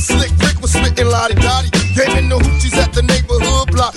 But Slick Rick was spitting lottie dottie. Gave in the hoochies at the neighborhood block.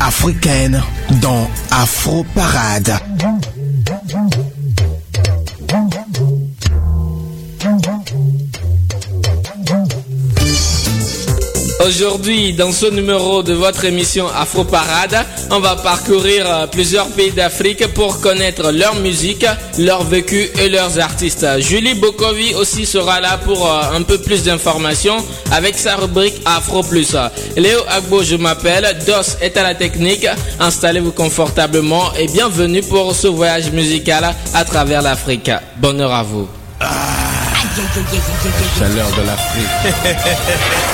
africaine dans Afro Parade. Aujourd'hui, dans ce numéro de votre émission Afro Parade, on va parcourir euh, plusieurs pays d'Afrique pour connaître leur musique, leur vécu et leurs artistes. Julie Bokovi aussi sera là pour euh, un peu plus d'informations avec sa rubrique Afro Plus. Léo Agbo, je m'appelle, DOS est à la technique. Installez-vous confortablement et bienvenue pour ce voyage musical à travers l'Afrique. Bonheur à vous. Chaleur de l'Afrique.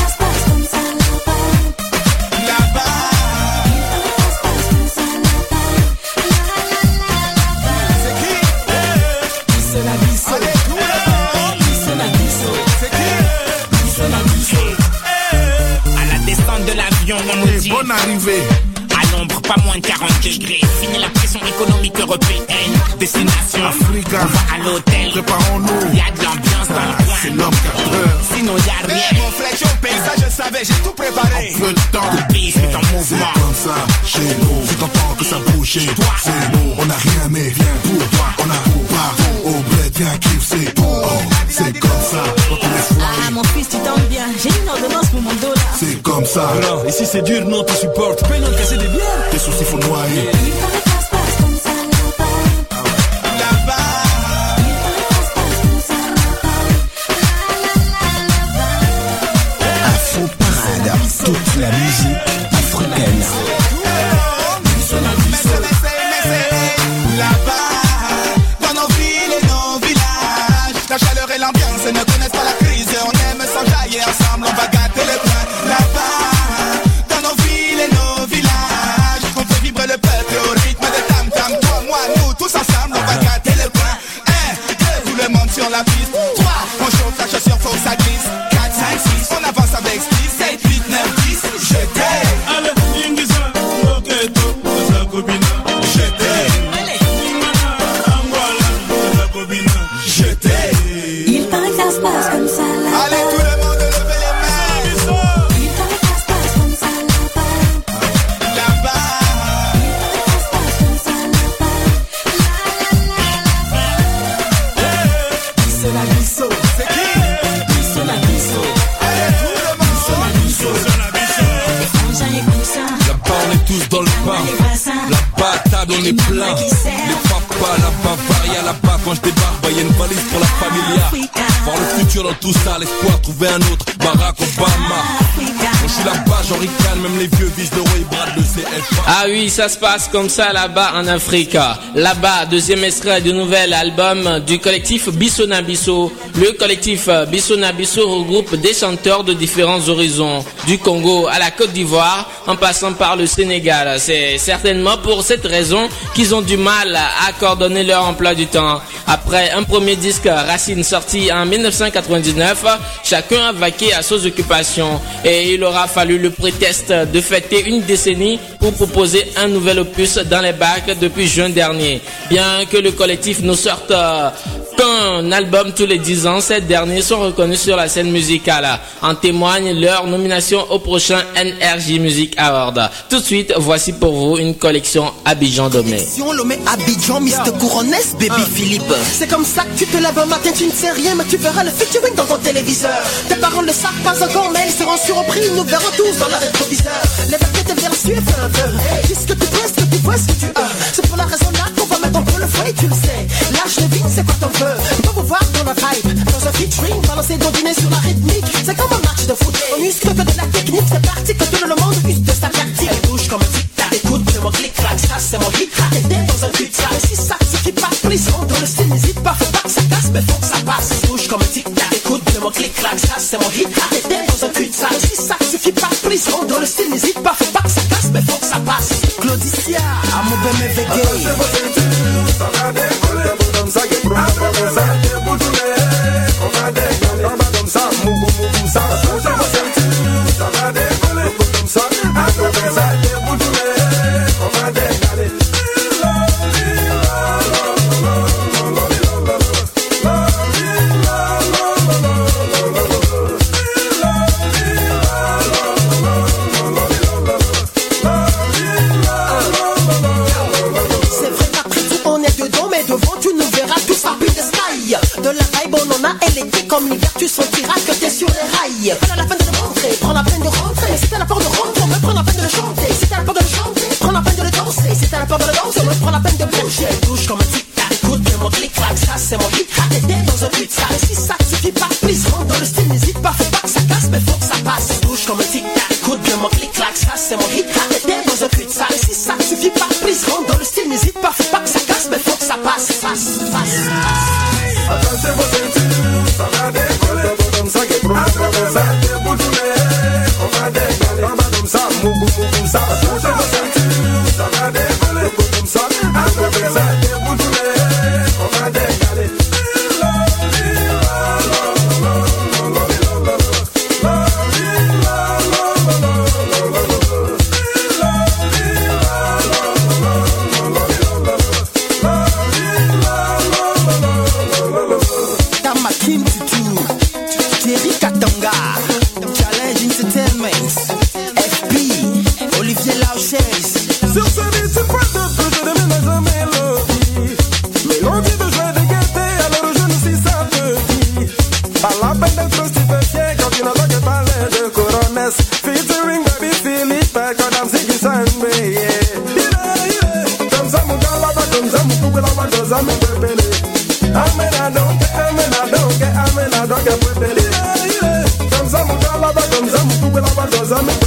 descente de l'avion, on nous dit Bonne arrivée. à l'ombre, pas moins de 40 degrés. Fini la pression économique européenne. Destination Africa. On va à l'hôtel. Préparons-nous. Y a de l'ambiance dans le C'est coin. l'homme 4 heures. Sinon y a rien. Mon flèche au pays, ça je savais, j'ai tout préparé. Peu de temps. Le pays se met en C'est mouvement. comme ça, chez nous. Tu t'entends que ça bouge chez toi. C'est nous. On a rien, mais rien pour toi. On a tout partout. Au bled, viens kiff, c'est tout. Oh, c'est comme ça. Ah mon fils tu tombes bien, j'ai une ordonnance pour mon dos là. C'est comme ça. Alors, ici c'est dur, non, tu supportes. Paye notre casser des bières. Soucis faut noyer. Ah oui, ça se passe comme ça là-bas en Afrique. Là-bas, deuxième extrait du nouvel album du collectif Bissona Bisso. Le collectif Bissona Bisso regroupe des chanteurs de différents horizons, du Congo à la Côte d'Ivoire, en passant par le Sénégal. C'est certainement pour cette raison qu'ils ont du mal à coordonner leur emploi du temps. Après un premier disque Racine sorti en 1999, chacun a vaqué à ses occupations et il aura fallu le prétexte de fêter une décennie pour proposer un nouvel opus dans les bacs depuis juin dernier. Bien que le collectif nous sorte qu'un album tous les 10 ans, ces derniers sont reconnus sur la scène musicale. En témoigne leur nomination au prochain NRJ Music Award. Tout de suite, voici pour vous une collection Abidjan Domé. Sion, Lomé, Abidjan, Mr. Couronnes, baby Philippe. C'est comme ça que tu te lèves un matin, tu ne sais rien, mais tu verras le featuring dans ton téléviseur. Tes parents ne savent pas encore, mais ils seront surpris, nous verrons tous dans le rétroviseur. Les vagues te verront suivre un peu. Puisque tu vois ce que tu vois, ce que tu as. C'est pour la raison là mettre en le fouet, tu le sais. L'âge de vie, c'est quoi ton feu? Va vous voir dans la vibe, dans un featuring, balancer dîner sur la rythmique. C'est comme un match de foot. On use que de la technique, c'est parti que tout le monde use de sa tactique. Elle bouge comme un c'est mon clic-clac, ça c'est mon hit-hack. T'es dans un cul-de-sac, si ça suffit pas, prison dans le style, n'hésite pas, faut pas que ça casse, mais faut que ça passe. Bouge comme un tic-tac. Écoute, c'est mon clic-clac, ça c'est mon hit-hack. T'es dans un cul-de-sac, si ça suffit pas, prison dans le style, n'hésite pas, faut pas que ça casse, mais faut que ça passe. Claudicia, amo bem me I'm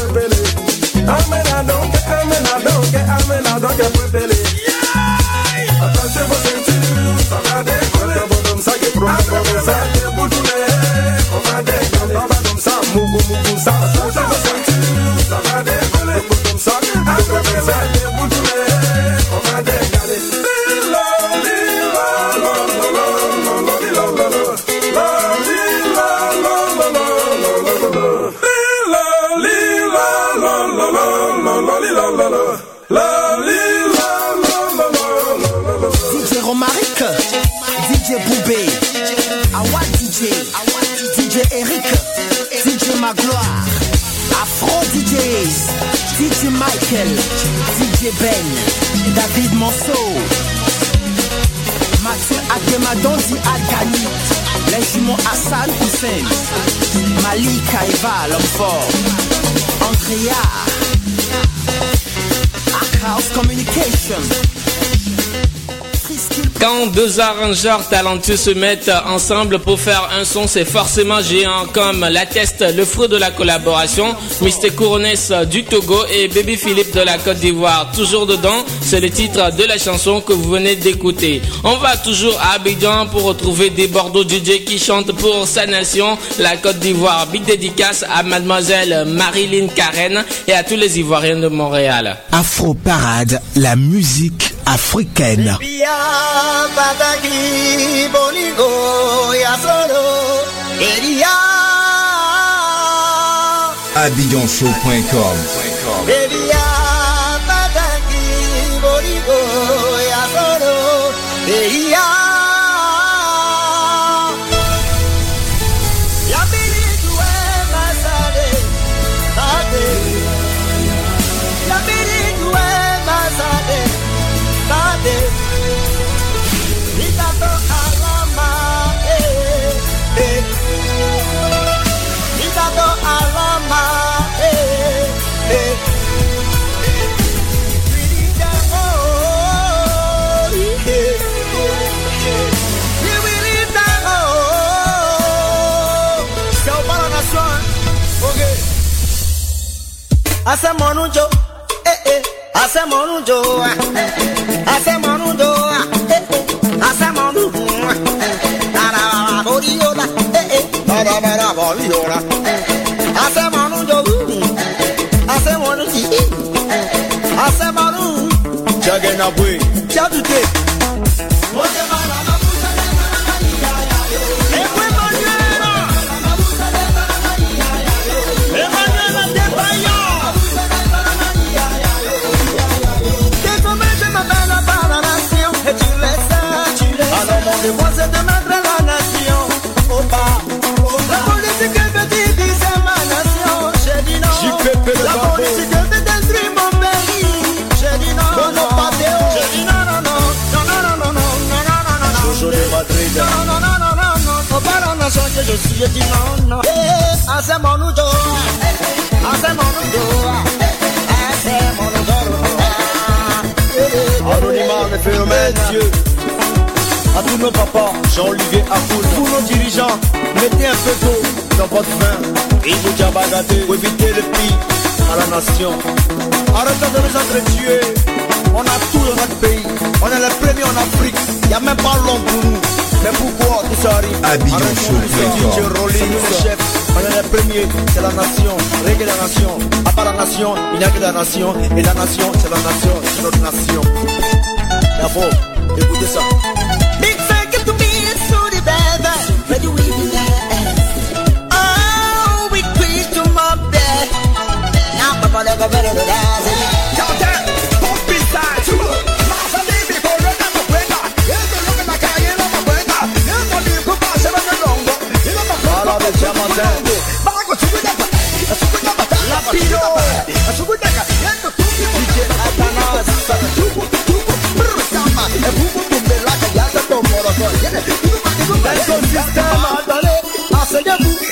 David Monceau, Mathieu Akemadon dit Adani, les jumeaux Hassan Hussein, Mali Kaiva, l'homme Andrea, House Communication. Quand deux arrangeurs talentueux se mettent ensemble pour faire un son, c'est forcément géant, comme l'atteste le fruit de la collaboration, Mr. Couronnes du Togo et Baby Philippe de la Côte d'Ivoire. Toujours dedans, c'est le titre de la chanson que vous venez d'écouter. On va toujours à Abidjan pour retrouver des Bordeaux DJ qui chantent pour sa nation, la Côte d'Ivoire. Big dédicace à mademoiselle Marilyn Karen et à tous les Ivoiriens de Montréal. Afro Parade, la musique africaine. Abidjanshow.com Yeah. asẹmọnújó eh asẹmọnújó asẹmọnújó tarabara eh yóra tarabara borí yóra eh. asẹmọnújó asẹmọnújó jẹgẹnabue jadute. Veguei. je dis non, non. Eh, ah, c'est mon oujo. Ah, c'est mon oujo. Ah, c'est mon oujo. Anonymat, le phénomène, Dieu. À tous nos papas, Jean-Olivier Afoul, tous nos dirigeants, mettez un peu d'eau dans votre vin. Et vous diabagaté pour éviter le pire à la nation. Arrêtez de nous entretuer. On a tout dans notre pays. On est les premiers en Afrique. Il n'y a même pas l'homme pour nous. Mais pourquoi Abidjan. On est les premiers, c'est la nation. Reggae la nation. À part la nation, il n'y a que la nation. Et la nation, c'est la nation. C'est notre nation. D'abord, écoutez ça. Big circle to be so the baby. Ready we be. Oh, we preach to my bed. Now, Papa, never better than that. i'm so dale.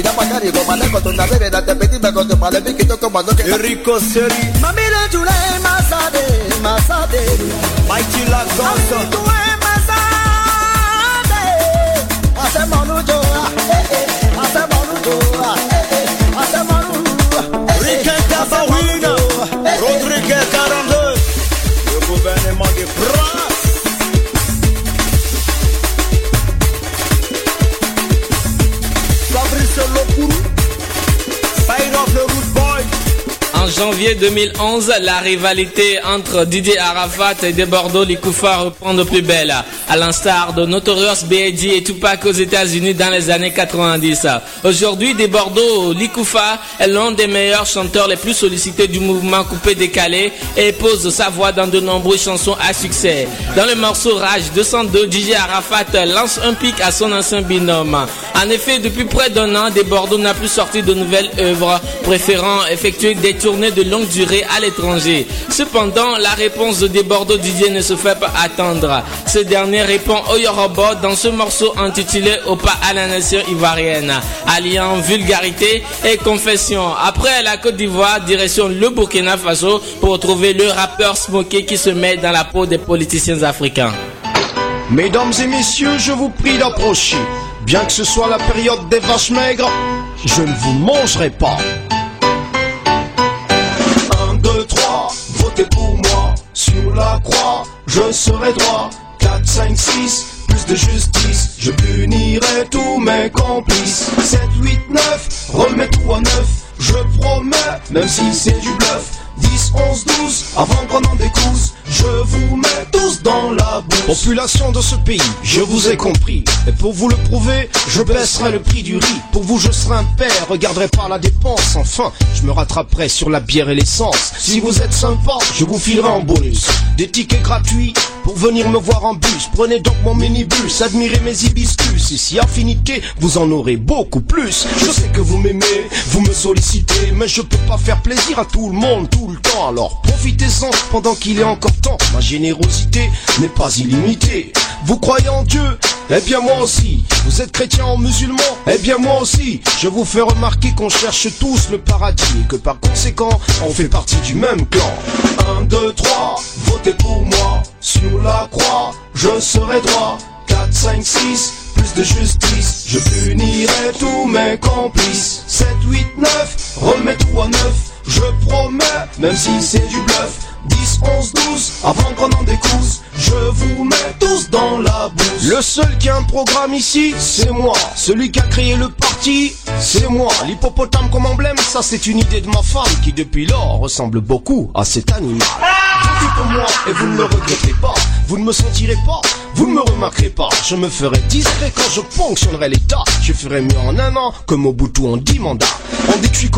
vida magari Con male una con tu Seri Mami masade, masade Mighty la cosa Mami tu joa, eh joa, eh eh. Hacemonu Rick janvier 2011, la rivalité entre Didier Arafat et De Bordeaux Likoufa reprend de plus belle, à l'instar de Notorious B.I.G. et Tupac aux États-Unis dans les années 90. Aujourd'hui, De Bordeaux Likoufa est l'un des meilleurs chanteurs les plus sollicités du mouvement coupé décalé et pose sa voix dans de nombreuses chansons à succès. Dans le morceau Rage 202, DJ Arafat lance un pic à son ancien binôme. En effet, depuis près d'un an, De Bordeaux n'a plus sorti de nouvelles œuvres, préférant effectuer des tournées de longue durée à l'étranger. Cependant, la réponse de Bordeaux Didier ne se fait pas attendre. Ce dernier répond au Yoruba dans ce morceau intitulé Au pas à la nation ivoirienne, alliant vulgarité et confession. Après la Côte d'Ivoire, direction le Burkina Faso pour retrouver le rappeur Smokey qui se met dans la peau des politiciens africains. Mesdames et messieurs, je vous prie d'approcher. Bien que ce soit la période des vaches maigres, je ne vous mangerai pas. La croix, je serai droit. 4, 5, 6, plus de justice. Je punirai tous mes complices. 7, 8, 9, remets tout à neuf. Je promets, même si c'est du bluff. 10, 11, 12, avant qu'on en découse, je vous mets tous dans la bourse. Population de ce pays, je vous ai compris. Et pour vous le prouver, je baisserai le prix du riz. Pour vous, je serai un père, regarderai pas la dépense. Enfin, je me rattraperai sur la bière et l'essence. Si vous êtes sympa, je vous filerai en bonus. Des tickets gratuits pour venir me voir en bus. Prenez donc mon minibus, admirez mes hibiscus. Et si affinité, vous en aurez beaucoup plus. Je sais que vous m'aimez, vous me sollicitez, mais je peux pas faire plaisir à tout le monde tout le temps. Alors profitez-en pendant qu'il est encore Ma générosité n'est pas illimitée. Vous croyez en Dieu? Eh bien moi aussi. Vous êtes chrétien ou musulman? Eh bien moi aussi. Je vous fais remarquer qu'on cherche tous le paradis et que par conséquent, on fait partie du même clan. 1, 2, 3, votez pour moi. Sur la croix, je serai droit. 4, 5, 6, plus de justice. Je punirai tous mes complices. 7, 8, 9, remets tout à neuf. Je promets, même si c'est du bluff. 10, 11, 12, avant qu'on en découse, je vous mets tous dans la bouse. Le seul qui a un programme ici, c'est moi. Celui qui a créé le parti, c'est moi. L'hippopotame comme emblème, ça c'est une idée de ma femme qui depuis lors ressemble beaucoup à cet animal. Votez pour moi et vous ne le regrettez pas. Vous ne me sentirez pas, vous Vous ne me remarquerez pas, je me ferai discret quand je fonctionnerai l'état. Je ferai mieux en un an que Mobutu en dix mandats. On dit que je suis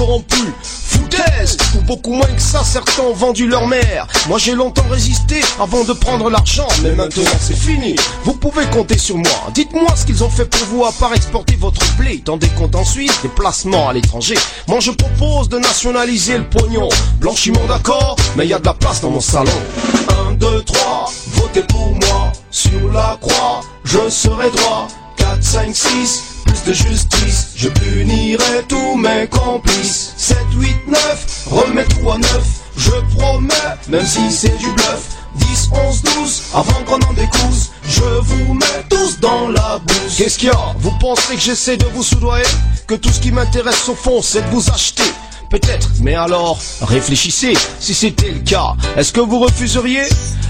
foutaise Ou beaucoup moins que ça, certains ont vendu leur mère Moi j'ai longtemps résisté avant de prendre l'argent Mais maintenant c'est fini, vous pouvez compter sur moi. Dites-moi ce qu'ils ont fait pour vous à part exporter votre blé Dans des comptes en Suisse, des placements à l'étranger. Moi je propose de nationaliser le pognon. Blanchiment d'accord, mais y a de la place dans mon salon. 1, 2, 3, votez pour moi. Sur la croix, je serai droit. 4, 5, 6, plus de justice. Je punirai tous mes complices. 7, 8, 9, remets tout à neuf Je promets, même si c'est du bluff 10, 11, 12, avant qu'on en découse Je vous mets tous dans la bouse. Qu'est-ce qu'il y a? Vous pensez que j'essaie de vous soudoyer? Que tout ce qui m'intéresse au fond c'est de vous acheter Peut-être, mais alors, réfléchissez, si c'était le cas, est-ce que vous refuseriez?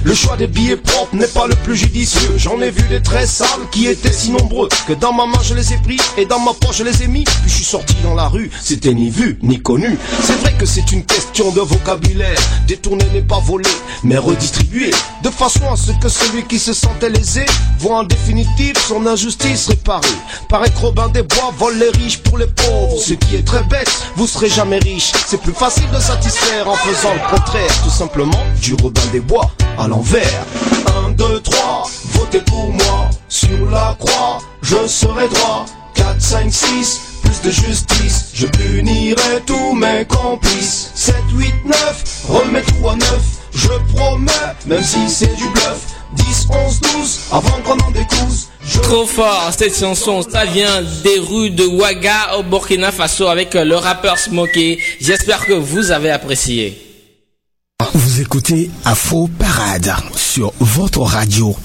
Le choix des billets propres n'est pas le plus judicieux. J'en ai vu des très sales qui étaient si nombreux que dans ma main je les ai pris et dans ma poche je les ai mis. Puis je suis sorti dans la rue, c'était ni vu ni connu. C'est vrai que c'est une question de vocabulaire. Détourner n'est pas voler, mais redistribuer. De façon à ce que celui qui se sentait lésé voit en définitive son injustice réparée. Paraît que Robin des Bois vole les riches pour les pauvres. Ce qui est très bête, vous serez jamais riche. C'est plus facile de satisfaire en faisant le contraire. Tout simplement, du Robin des Bois à l'envers. 1, 2, 3, votez pour moi. Sur la croix, je serai droit. 4, 5, 6, plus de justice. Je punirai tous mes complices. 7, 8, 9, remets tout à neuf. Je promets, même si c'est du bluff. 10, 11, 12, avant qu'on en découse. Trop fort, cette chanson, ça vient des rues de Ouaga au Burkina Faso avec le rappeur Smokey. J'espère que vous avez apprécié. Vous écoutez Afro Parade sur votre radio.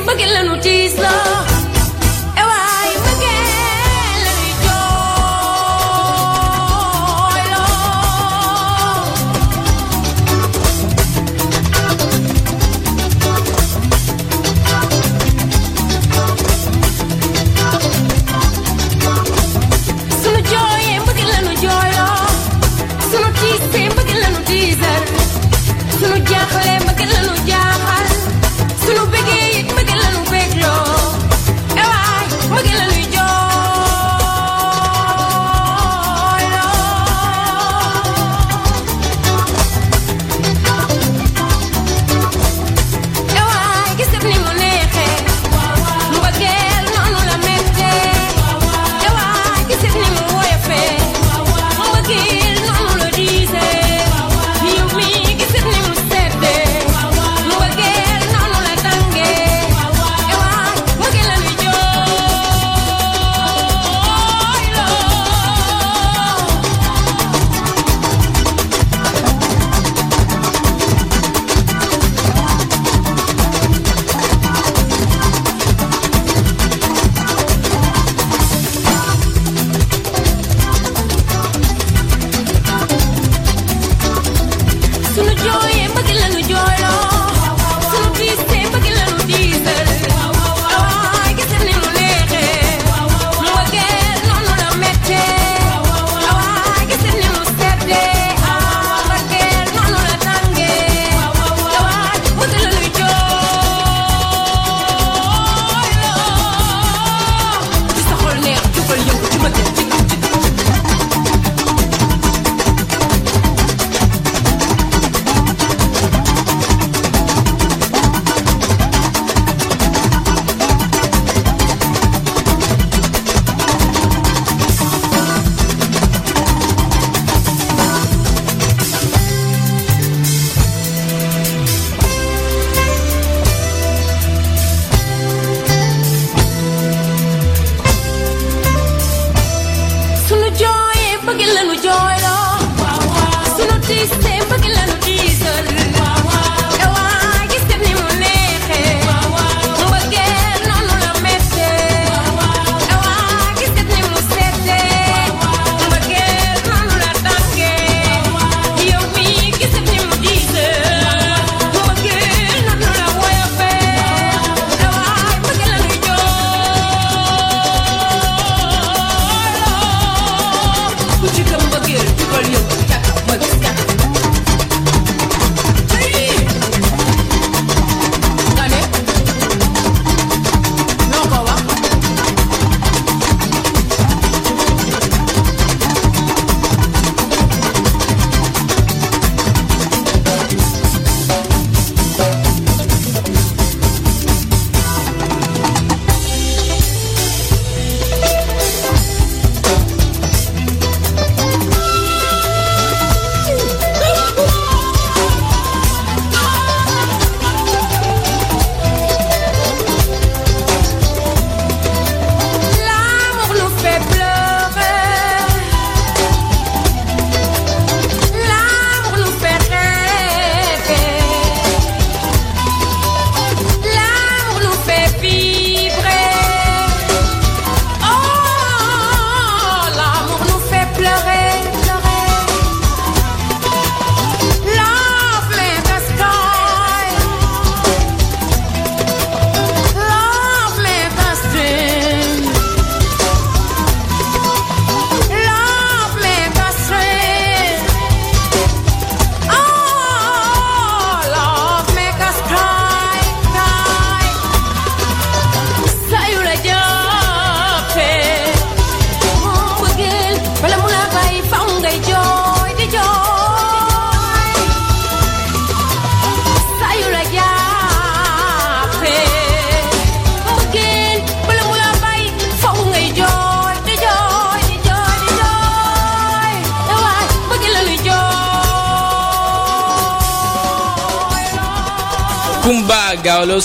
tiempo que la noche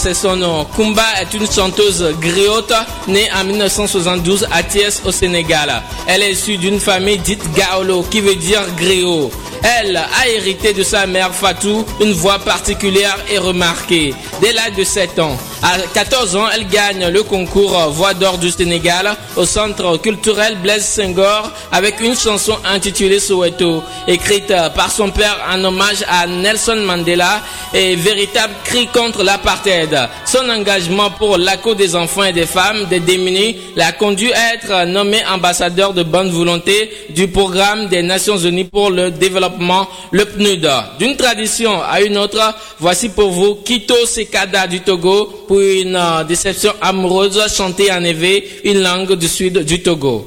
c'est son nom. Kumba est une chanteuse griotte née en 1972 à Thiès au Sénégal. Elle est issue d'une famille dite Gaolo qui veut dire griot. Elle a hérité de sa mère Fatou une voix particulière et remarquée. Dès l'âge de 7 ans, à 14 ans, elle gagne le concours Voix d'or du Sénégal au centre culturel Blaise Senghor avec une chanson intitulée Soweto, écrite par son père en hommage à Nelson Mandela et véritable cri contre l'apartheid. Son engagement pour la cause des enfants et des femmes, des démunis, l'a conduit à être nommé ambassadeur de bonne volonté du programme des Nations Unies pour le développement, le PNUD. D'une tradition à une autre, voici pour vous Kito Sekada du Togo une euh, déception amoureuse chantée en éveil, une langue du sud du Togo.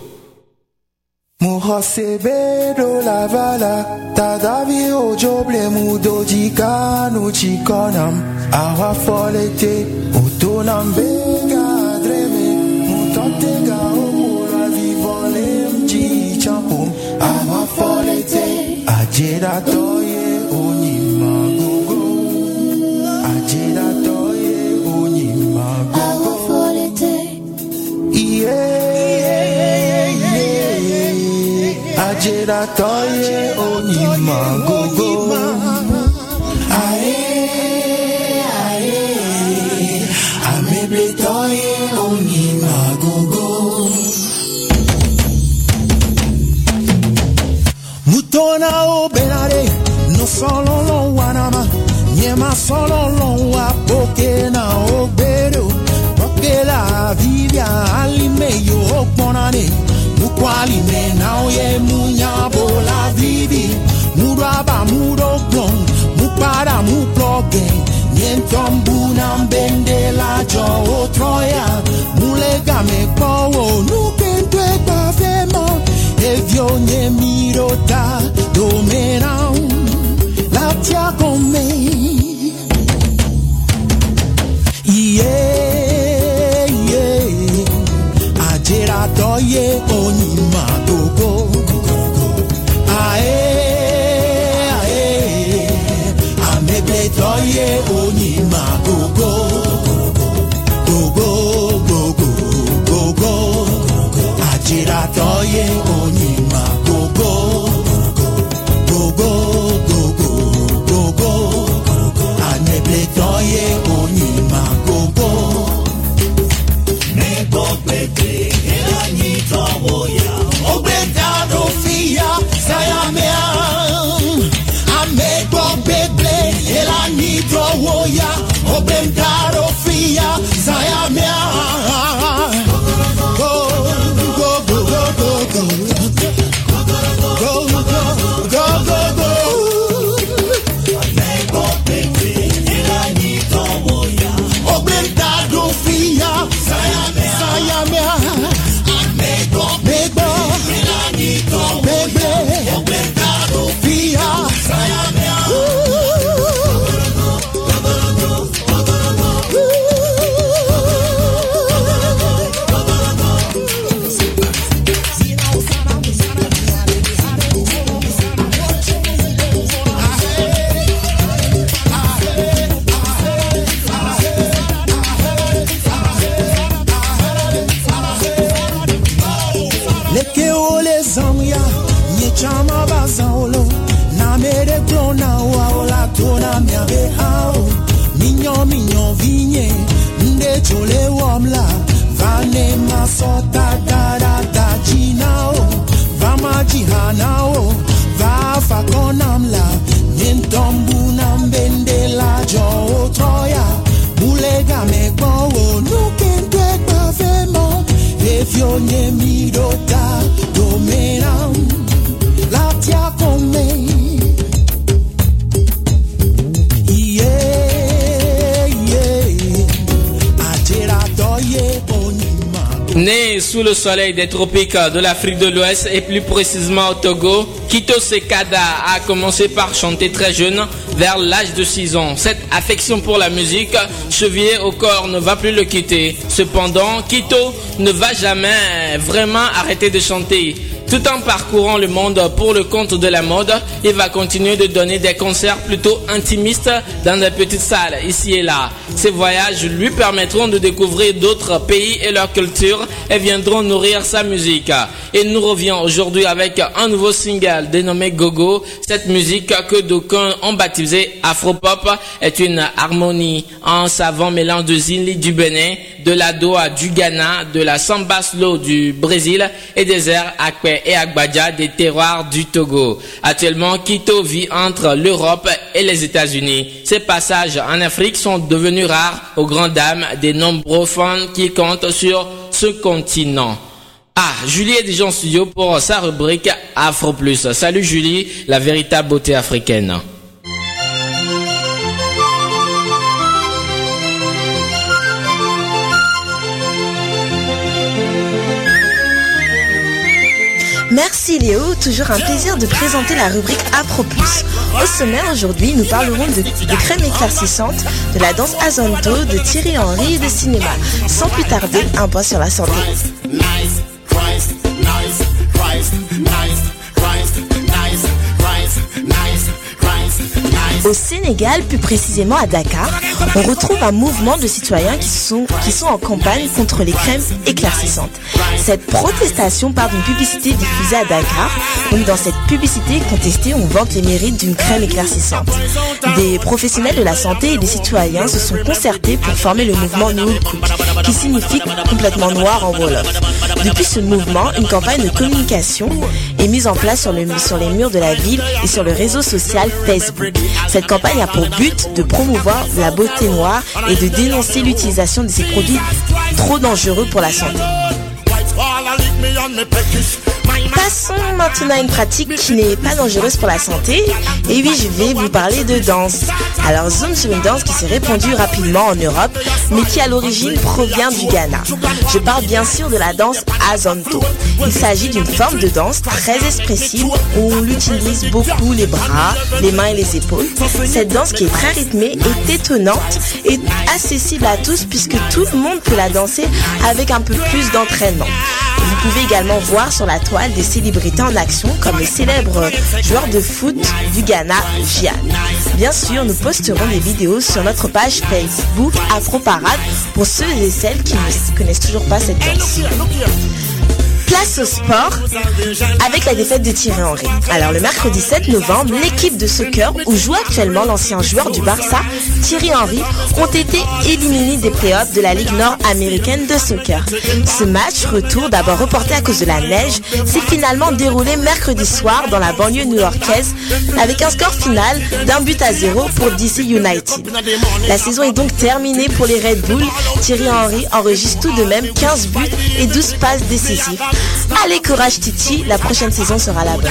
muhosebedo lavala tadavi ojoble mudojika nuchikonam awafolete utonambega dreme mutontega omula vivole mchichampum awafolete ajera toye jera toye onima gogo. Ae, ae, ameble toye onima gogo. Mutona obenare, no solo lo wanama. Nyema solo lo wapoke na obero Porque la Biblia Walime nao ye munya bola vivi. Muraba murogon Mupara muploge Nientom bunam bende la jo o Mulega me kowo nukentwe kwa fema Evyo nye mirota domena La tia kome Yeah, yeah Ajera toye onye sous le soleil des tropiques de l'Afrique de l'Ouest et plus précisément au Togo, Kito Sekada a commencé par chanter très jeune, vers l'âge de 6 ans. Cette affection pour la musique, chevillée au corps, ne va plus le quitter. Cependant, Kito ne va jamais vraiment arrêter de chanter. Tout en parcourant le monde pour le compte de la mode, il va continuer de donner des concerts plutôt intimistes dans des petites salles ici et là. Ces voyages lui permettront de découvrir d'autres pays et leur culture et viendront nourrir sa musique. Et nous revient aujourd'hui avec un nouveau single dénommé Gogo. Cette musique que d'aucuns ont baptisée Afropop est une harmonie, un savant mélange de Zili du Bénin, de la Doha du Ghana, de la Samba Slow du Brésil et des airs Akpe et Agbadja des terroirs du Togo. Actuellement, Quito vit entre l'Europe et les États-Unis. Ses passages en Afrique sont devenus rares aux grandes dames des nombreux fans qui comptent sur ce continent. Ah, Julie est déjà en studio pour sa rubrique Afro Plus. Salut Julie, la véritable beauté africaine. Merci Léo, toujours un plaisir de présenter la rubrique Afro Plus. Au sommaire aujourd'hui, nous parlerons de, de crème éclaircissante, de la danse Azonto, de Thierry Henry et de cinéma. Sans plus tarder, un point sur la santé. Au Sénégal, plus précisément à Dakar, on retrouve un mouvement de citoyens qui sont, qui sont en campagne contre les crèmes éclaircissantes. Cette protestation part d'une publicité diffusée à Dakar. Donc dans cette publicité contestée, on vante les mérites d'une crème éclaircissante. Des professionnels de la santé et des citoyens se sont concertés pour former le mouvement Cook, qui signifie complètement noir en Wolof. Depuis ce mouvement, une campagne de communication est mise en place sur, le, sur les murs de la ville et sur le réseau social Facebook. Campagne a pour but de promouvoir la beauté noire et de dénoncer l'utilisation de ces produits trop dangereux pour la santé. Passons maintenant à une pratique qui n'est pas dangereuse pour la santé. Et oui, je vais vous parler de danse. Alors, zoom sur une danse qui s'est répandue rapidement en Europe, mais qui à l'origine provient du Ghana. Je parle bien sûr de la danse Azonto. Il s'agit d'une forme de danse très expressive où on utilise beaucoup les bras, les mains et les épaules. Cette danse qui est très rythmée est étonnante et accessible à tous puisque tout le monde peut la danser avec un peu plus d'entraînement. Vous pouvez également voir sur la toile des célébrités en action comme le célèbre joueur de foot du Ghana, Gian. Bien sûr, nous posterons des vidéos sur notre page Facebook Afro Parade pour ceux et celles qui ne connaissent toujours pas cette danse. Place au sport avec la défaite de Thierry Henry. Alors le mercredi 7 novembre, l'équipe de soccer où joue actuellement l'ancien joueur du Barça, Thierry Henry, ont été éliminés des playoffs de la Ligue nord-américaine de soccer. Ce match, retour d'abord reporté à cause de la neige, s'est finalement déroulé mercredi soir dans la banlieue new-yorkaise avec un score final d'un but à zéro pour DC United. La saison est donc terminée pour les Red Bull. Thierry Henry enregistre tout de même 15 buts et 12 passes décisives. Allez courage Titi, la prochaine saison sera bonne.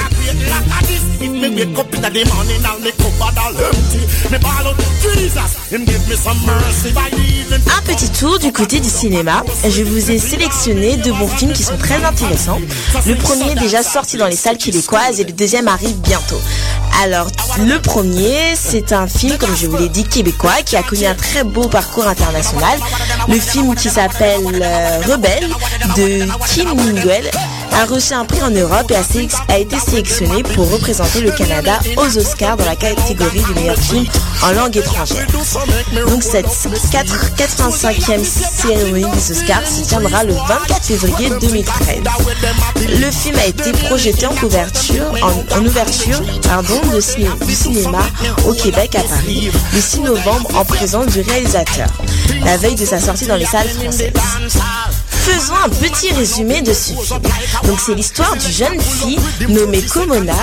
Un petit tour du côté du cinéma. Je vous ai sélectionné deux bons films qui sont très intéressants. Le premier déjà sorti dans les salles québécoises et le deuxième arrive bientôt. Alors, le premier, c'est un film, comme je vous l'ai dit, québécois, qui a connu un très beau parcours international. Le film qui s'appelle euh, Rebelle de Kim Minguel a reçu un prix en Europe et a, a été sélectionné pour représenter le Canada aux Oscars dans la catégorie du meilleur film en langue étrangère. Donc cette 4 85e cérémonie des Oscars se tiendra le 24 février 2013. Le film a été projeté en ouverture pardon, de du cinéma au Québec à Paris le 6 novembre en présence du réalisateur, la veille de sa sortie dans les salles françaises. Faisons un petit résumé de ce film. Donc c'est l'histoire d'une jeune fille nommée Komona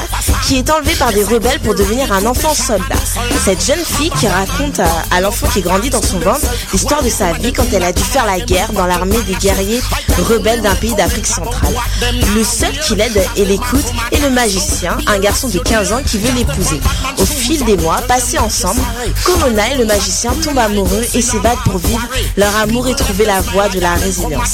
qui est enlevée par des rebelles pour devenir un enfant soldat. Cette jeune fille qui raconte à, l'enfant qui grandit dans son ventre l'histoire de sa vie quand elle a dû faire la guerre dans l'armée des guerriers rebelles d'un pays d'Afrique centrale. Le seul qui l'aide et l'écoute est le magicien, un garçon de 15 ans qui veut l'épouser. Fil des mois passés ensemble, Komona et le magicien tombent amoureux et s'ébattent pour vivre leur amour et trouver la voie de la résilience.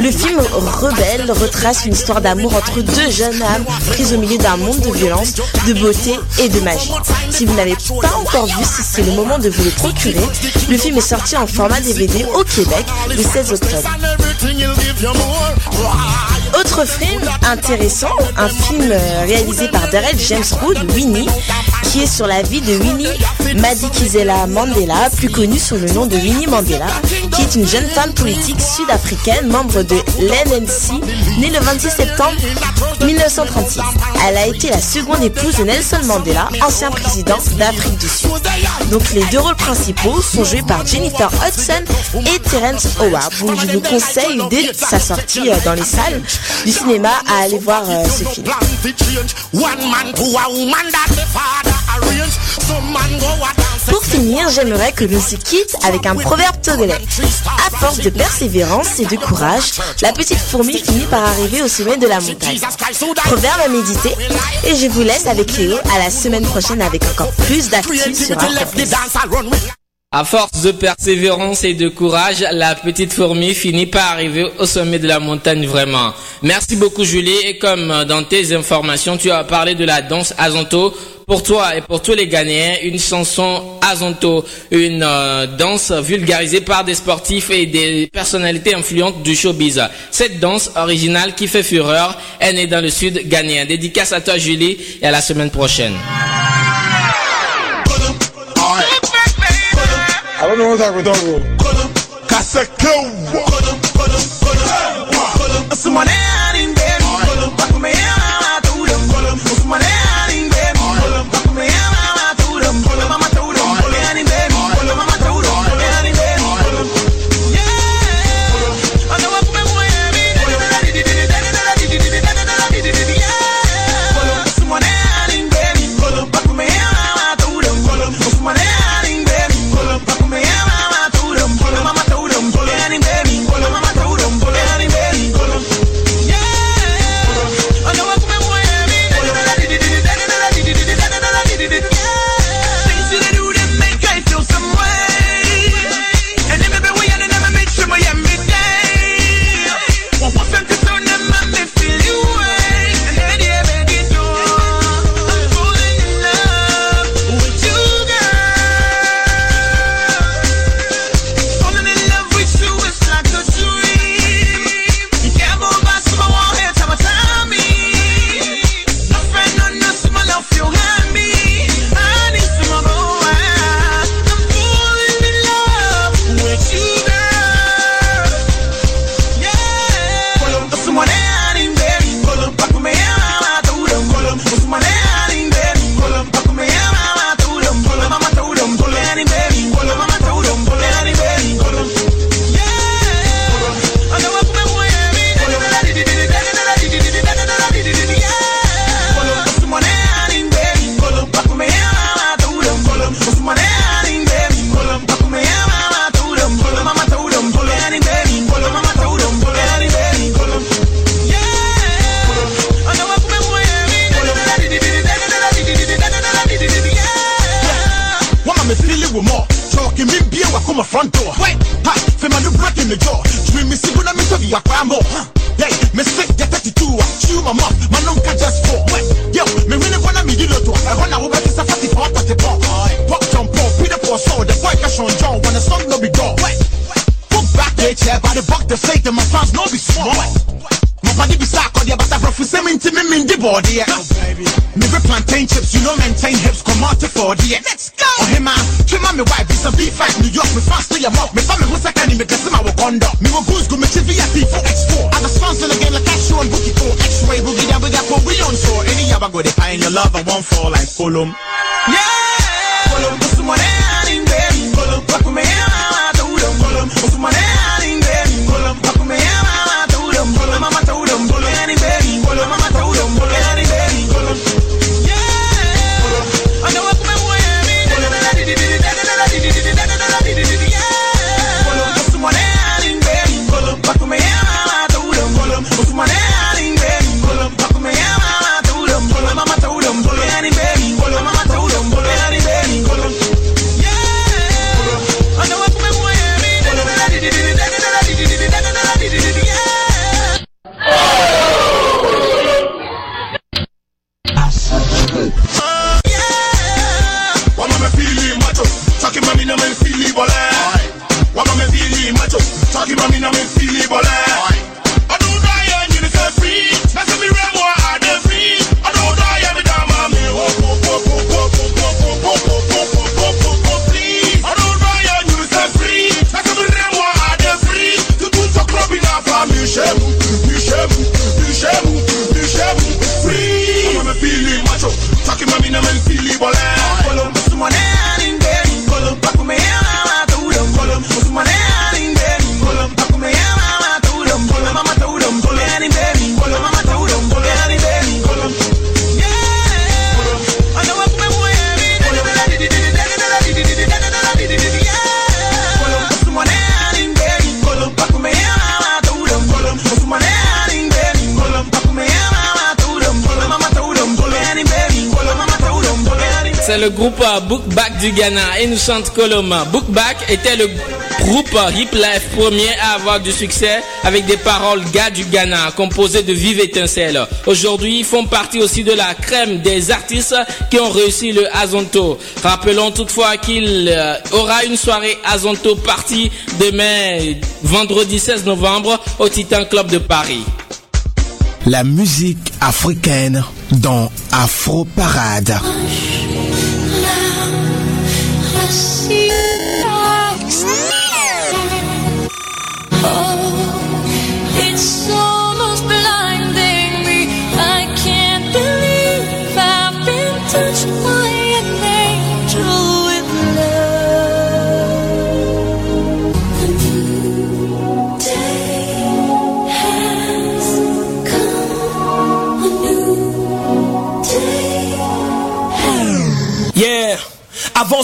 Le film Rebelle retrace une histoire d'amour entre deux jeunes âmes prises au milieu d'un monde de violence, de beauté et de magie. Si vous n'avez pas encore vu, si c'est le moment de vous le procurer, le film est sorti en format DVD au Québec le 16 octobre. Autre film intéressant, un film euh, réalisé par Darrell James Wood, Winnie, qui est sur la vie de Winnie Madikizela Mandela, plus connue sous le nom de Winnie Mandela, qui est une jeune femme politique sud-africaine, membre de l'NNC, née le 26 septembre 1936. Elle a été la seconde épouse de Nelson Mandela, ancien président d'Afrique du Sud. Donc les deux rôles principaux sont joués par Jennifer Hudson et Terence Howard. Je vous conseille dès sa sortie euh, dans les salles du cinéma à aller voir euh, ce film. Pour finir, j'aimerais que l'on se quitte avec un proverbe togolais. À force de persévérance et de courage, la petite fourmi finit par arriver au sommet de la montagne. Proverbe à méditer. Et je vous laisse avec Léo à la semaine prochaine avec encore plus d'actifs sur. À force de persévérance et de courage, la petite fourmi finit par arriver au sommet de la montagne vraiment. Merci beaucoup Julie et comme dans tes informations tu as parlé de la danse Azonto, pour toi et pour tous les Ghanéens, une chanson Azonto, une euh, danse vulgarisée par des sportifs et des personnalités influentes du showbiz. Cette danse originale qui fait fureur est née dans le sud ghanéen. Dédicace à toi Julie et à la semaine prochaine. Olha onde água do Casa Cão. Chante. Bookback était le groupe Hip Life premier à avoir du succès avec des paroles gars du Ghana composées de vives étincelles. Aujourd'hui, ils font partie aussi de la crème des artistes qui ont réussi le Azonto. Rappelons toutefois qu'il euh, aura une soirée Azonto partie demain, vendredi 16 novembre, au Titan Club de Paris. La musique africaine dans Afro Parade. 心。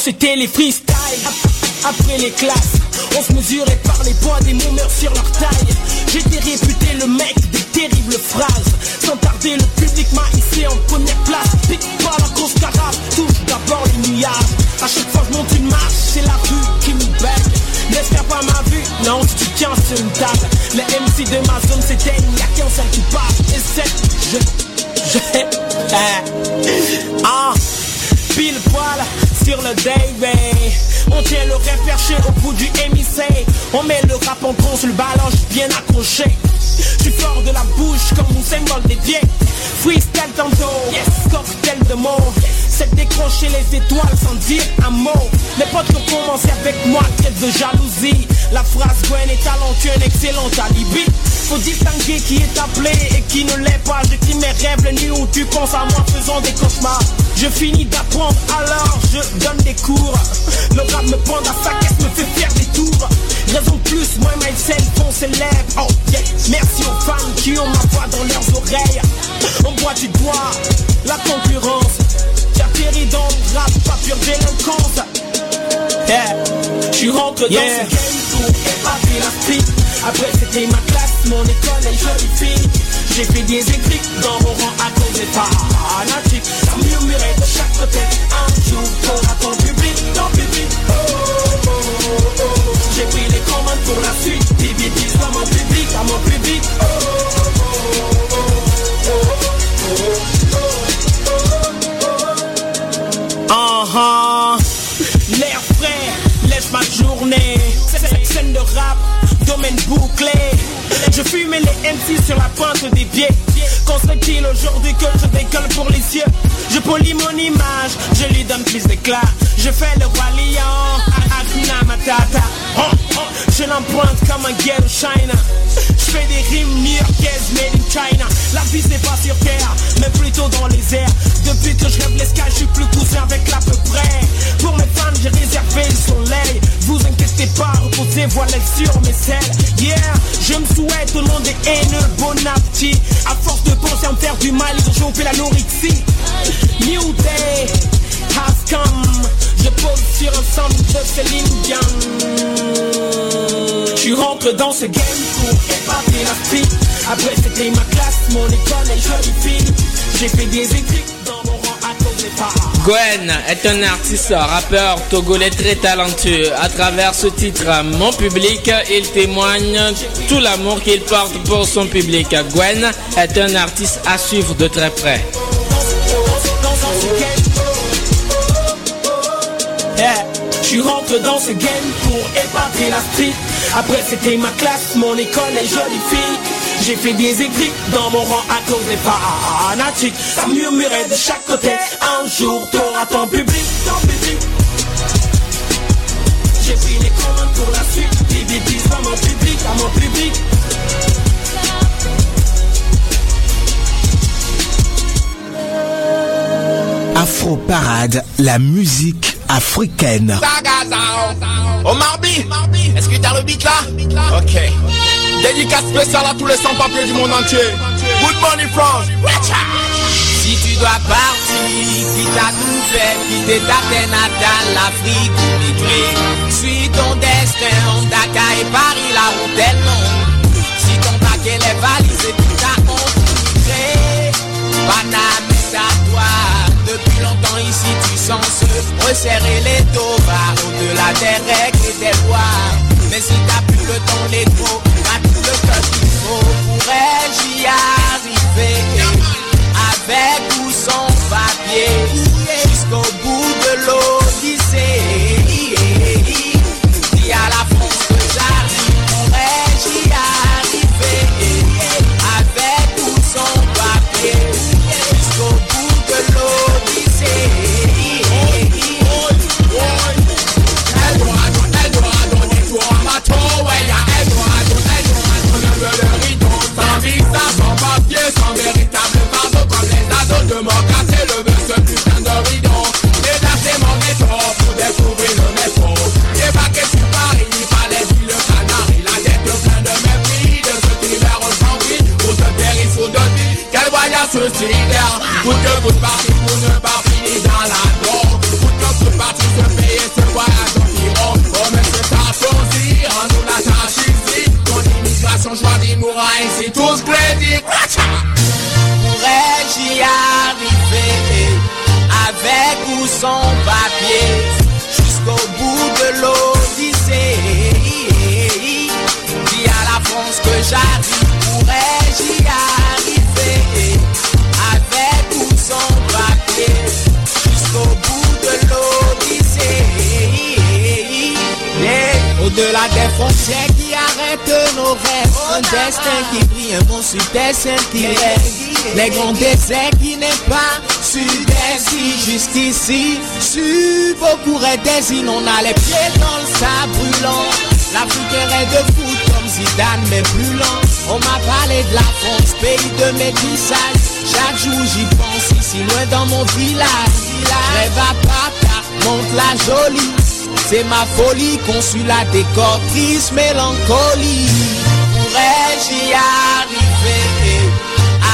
C'était les freestyles, après les classes, on se mesurait par les poids des mots sur leur taille. J'étais réputé le mec des terribles phrases. Sans tarder, le public m'a hissé en première place. Pique pas la grosse carafe, touche d'abord les nuages. À chaque fois que je monte une marche, c'est la rue qui me bête. N'espère pas ma vue, non, si tu tiens sur une table. Les MC de ma zone s'éteignent, y'a qu'un seul qui passe. Et c'est, je, je, ah, pile poil sur le On tient le rêve perché au bout du MIC On met le rap en bronze, le ballon bien accroché Tu fort de la bouche comme un symbole des pieds Freestyle tantôt, yes, cocktail de mots C'est décrocher les étoiles sans dire un mot Les potes ont commencé avec moi, quête de jalousie La phrase Gwen est talentueux, un excellent alibi faut distinguer qui est appelé et qui ne l'est pas. J'écris mes rêves les où tu penses à moi faisant des cauchemars. Je finis d'apprendre alors je donne des cours. Le rap me prend à sa caisse, me fait faire des tours. Raison plus, moi myself, on s'élève. Oh yeah, merci aux fans qui ont ma voix dans leurs oreilles. On voit du doigt la concurrence. Le rap, pas pure délinquance. Yeah, je rentre dans Yeah. ce game pour épater la street. Après c'était ma classe, mon école et jolie fille. J'ai fait des écrits dans mon rang à cause des fanatiques. Ça murmurait de chaque côté. Un jour pieds Qu'en serait-il aujourd'hui que je décolle pour les cieux? Je polis mon image, je lui donne plus d'éclat. Je fais le roi lion, Matata. Oh, oh, Je l'empointe comme un ghetto China. Je fais des rimes new-yorkaises made in China. La vie c'est pas sur terre, mais plutôt dans les airs. Depuis que je rêve l'escale, je suis plus cousin avec l'à peu près. Pour mes fans j'ai réservé le soleil. Vous inquiétez pas, reposez voilez sur mes selles. Yeah, je me souhaite au nom des haineux bon appétit. À force de penser me faire du mal, ils ont chauffé la nourricie New day has come Je pose sur un sample de Céline Dion Je rentre dans ce game pour épater la street Après c'était ma classe, mon école et jolie fille J'ai fait des écrits dans mon rang à cause des parents Gwen est un artiste rappeur togolais très talentueux. À travers ce titre, Mon public, il témoigne tout l'amour qu'il porte pour son public. Gwen est un artiste à suivre de très près. Je rentre dans ce game pour épater la street. Après c'était ma classe, mon école et jolie fille. J'ai fait des écrits dans mon rang à cause des fanatiques. Ça murmurait de chaque côté Un jour t'auras ton public, ton public. J'ai pris les commandes pour la suite. Des à mon public, à mon public. Afro Parade, la musique africaine. Omar B, est-ce que t'as le beat là? Ok. Dédicace spéciale à tous les sans-papiers du monde entier. Good morning France. Si tu dois partir, quitte à tout faire, quitter ta terre natale, l'Afrique ou migrer. Suis ton destin, Dakar et Paris, la route est longue. Si ton paquet les valises et tout ta honte, Paname à toi. Depuis longtemps ici tu sens se resserrer les tovas Au-delà des règles et des lois Mais si t'as plus le temps, les trop T'as tout le cœur qu'il faut. Pourrais-je y arriver? Avec ou sans papier? Would go, would back Frontières qui arrêtent nos rêves. Un destin qui brille, un bon sud-est qui rêve. Les grands déserts qui n'est pas sud-est. Jusqu'ici, sur beaucoup des îles On a les pieds dans le sable brûlant. L'Afrique est de foot comme Zidane mais plus lent. On m'a parlé de la France, pays de métissage. Chaque jour j'y pense, ici loin dans mon village. Rêve à papa, monte la jolie c'est ma folie, consulat décor, triste mélancolie. Pourrais-je y arriver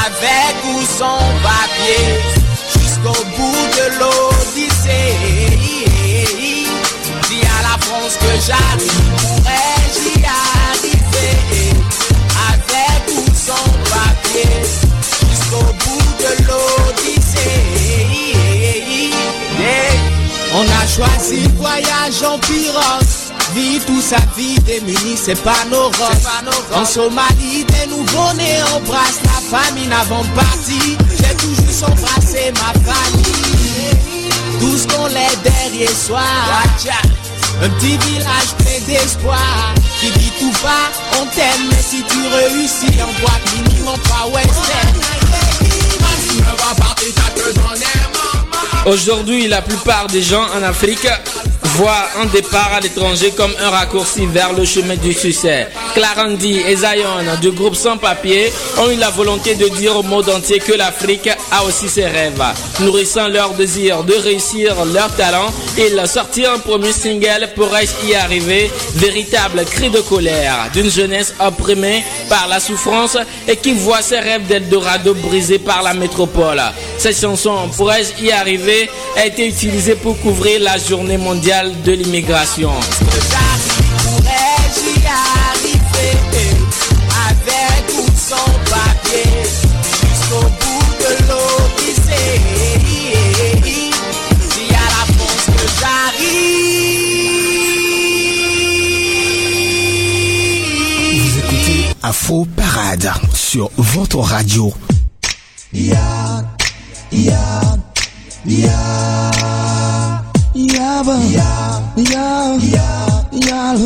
avec ou sans papier jusqu'au bout de l'Odyssée? Dis à la France que j'arrive. Pourrais-je y arriver avec ou sans papier jusqu'au bout de On a choisi le voyage en pirogue Vivre toute sa vie démunie, c'est pas nos roses. En Somalie, des nouveaux-nés embrassent la famille avant de partir J'ai toujours embrassé ma famille. Tout ce qu'on l'est derrière soi. Un petit village plein d'espoir. Qui dit tout va, on t'aime, mais si tu réussis en boîte minimum pas western. Aujourd'hui, la plupart des gens en Afrique voient un départ à l'étranger comme un raccourci vers le chemin du succès. Clarandi et Zion du groupe Sans Papier ont eu la volonté de dire au monde entier que l'Afrique a aussi ses rêves. Nourrissant leur désir de réussir leur talent, ils sortirent un premier single pourrait-je y arriver, véritable cri de colère d'une jeunesse opprimée par la souffrance et qui voit ses rêves d'Eldorado brisés par la métropole. Cette chanson pourrais-je y arriver a été utilisée pour couvrir la journée mondiale de l'immigration. Pourrais-je y arriver avec ou sans papier jusqu'au bout de l'Odyssée Si à la France que j'arrive Vous écoutez Afro Parade sur votre radio. Yeah, yeah, yeah, yeah, ba, yeah, yeah, yeah, yeah,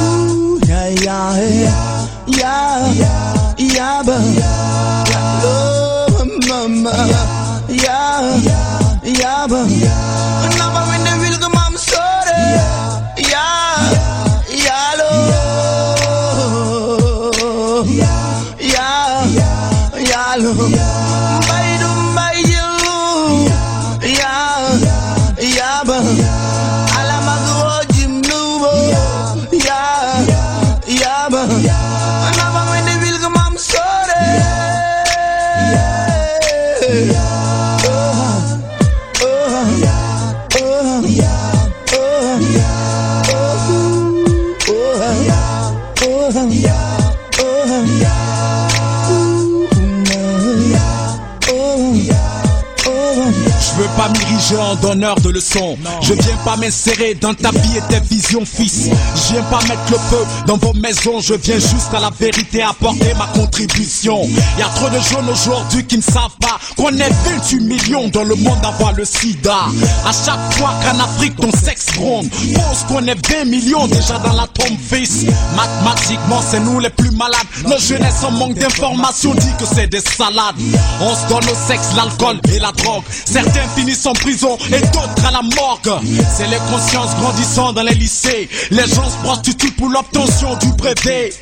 Ooh, yeah, yeah, yeah, yeah, yeah, ba, oh, mama, yeah, yeah, m'ériger en donneur de leçons. Je viens pas m'insérer dans ta vie et tes visions, fils. Je viens pas mettre le feu dans vos maisons. Je viens juste à la vérité apporter ma contribution. Y a trop de jeunes aujourd'hui qui ne savent pas qu'on est 28 millions dans le monde à avoir le sida. À chaque fois qu'en Afrique ton sexe gronde, pense qu'on est 20 millions déjà dans la tombe, fils. Mathématiquement, c'est nous les plus malades. Nos jeunesses en manque d'informations dit que c'est des salades. On se donne au sexe, l'alcool et la drogue. Certains finissent en prison et d'autres à la morgue. C'est les consciences grandissant dans les lycées. Les gens se prostituent pour l'obtention du brevet.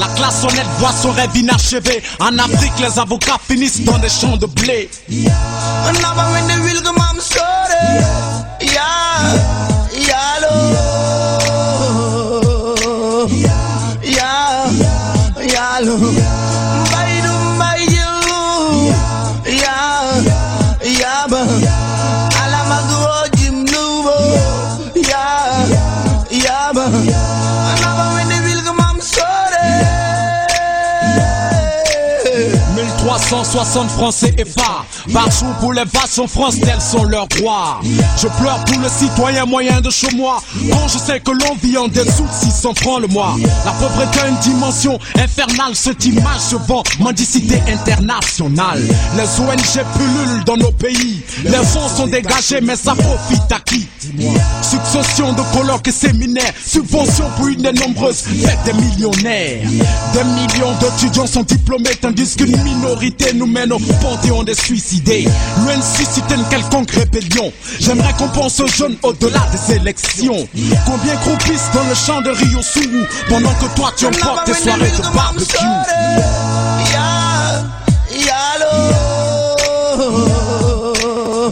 La classe honnête voit son rêve inachevé. En Afrique, les avocats finissent dans des champs de blé. 1360 francs CFA Par jour pour les vaches en France, tels sont leurs droits. Je pleure pour le citoyen moyen de chez moi. Quand je sais que l'on vit en dessous de 600 francs le mois. La pauvreté a une dimension infernale. Cette image se vend mendicité internationale. Les ONG pullulent dans nos pays. Les fonds sont dégagés mais ça profite à qui? Succession de colloques et séminaires. Subventions pour une des nombreuses fêtes des millionnaires. Des millions d'étudiants sont diplômés Tandis qu'une minorité nous mène au panthéon des suicidés. Loin de susciter une quelconque rébellion. J'aimerais qu'on pense aux jeunes au-delà des élections. Combien croupissent dans le champ de Rio Sourou Pendant que toi tu emportes tes soirées de barbecue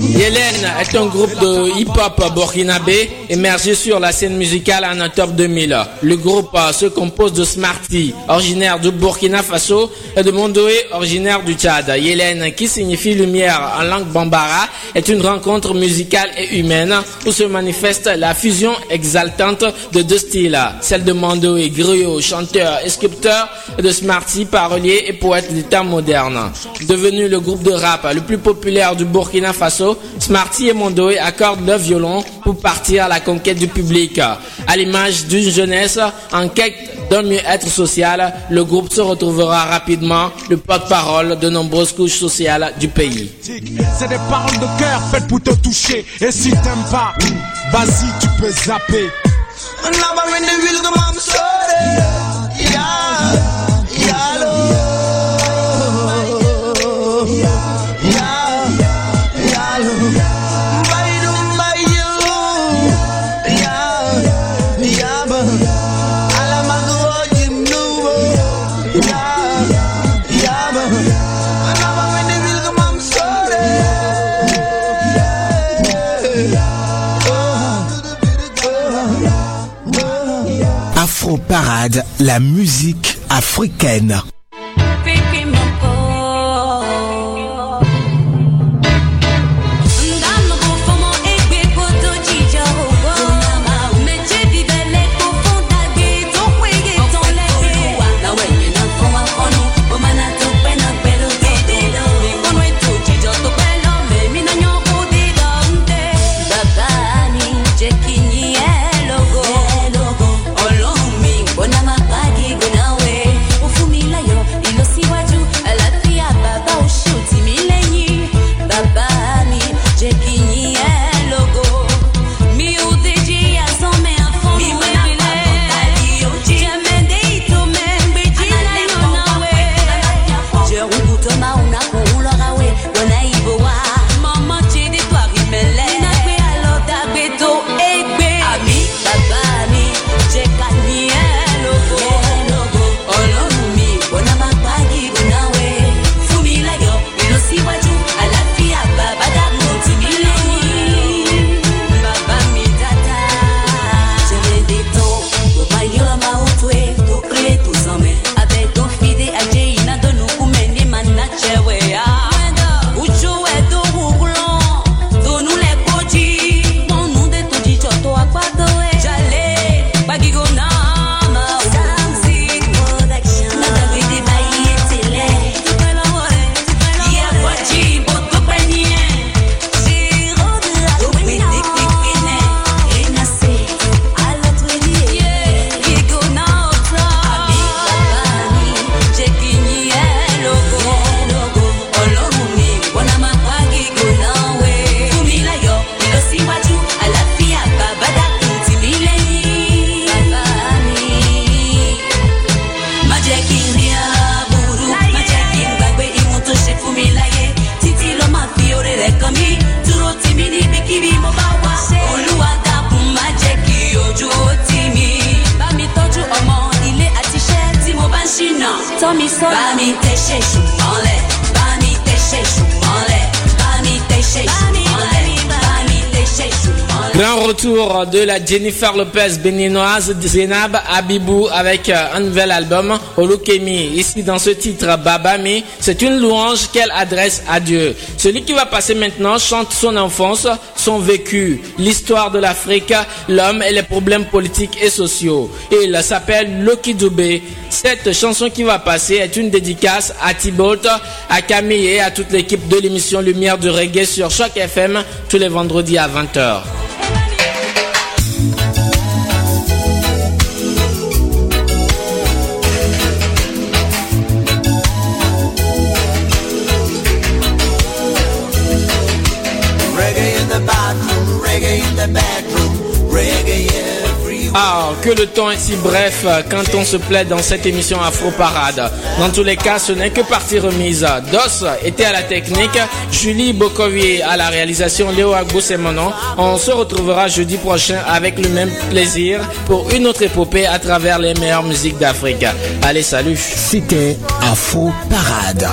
Yélène est un groupe de hip-hop burkinabé émergé sur la scène musicale en octobre 2000. Le groupe euh, se compose de Smarty, originaire du Burkina Faso, et de Mondoé, originaire du Tchad. Yélène, qui signifie lumière en langue bambara, est une rencontre musicale et humaine où se manifeste la fusion exaltante de deux styles, celle de Mondoé, griot, chanteur et sculpteur, et de Smarty, parolier et poète des temps modernes. Devenu le groupe de rap le plus populaire du Burkina Faso, Smarty et Mondoé accordent leur violon pour partir à la conquête du public. À l'image d'une jeunesse en quête d'un mieux-être social, le groupe se retrouvera rapidement le porte-parole de nombreuses couches sociales du pays. C'est des paroles de cœur faites pour te toucher Et si t'aimes pas, vas-y tu peux zapper Parade, la musique africaine. Jennifer Lopez béninoise Zenab Abibou avec euh, un nouvel album Olukemi. Ici dans ce titre Babami, c'est une louange qu'elle adresse à Dieu. Celui qui va passer maintenant chante son enfance, son vécu, l'histoire de l'Afrique, l'homme et les problèmes politiques et sociaux. Il s'appelle Loki Dubé. Cette chanson qui va passer est une dédicace à Thibault, à Camille et à toute l'équipe de l'émission Lumière du Reggae sur Choc FM tous les vendredis à 20h. Ah, que le temps est si bref euh, quand on se plaît dans cette émission Afro Parade. Dans tous les cas, ce n'est que partie remise. Dos était à la technique, Julie Bokovier à la réalisation, Léo Agbou c'est mon. On se retrouvera jeudi prochain avec le même plaisir pour une autre épopée à travers les meilleures musiques d'Afrique. Allez, salut. C'était Afro Parade.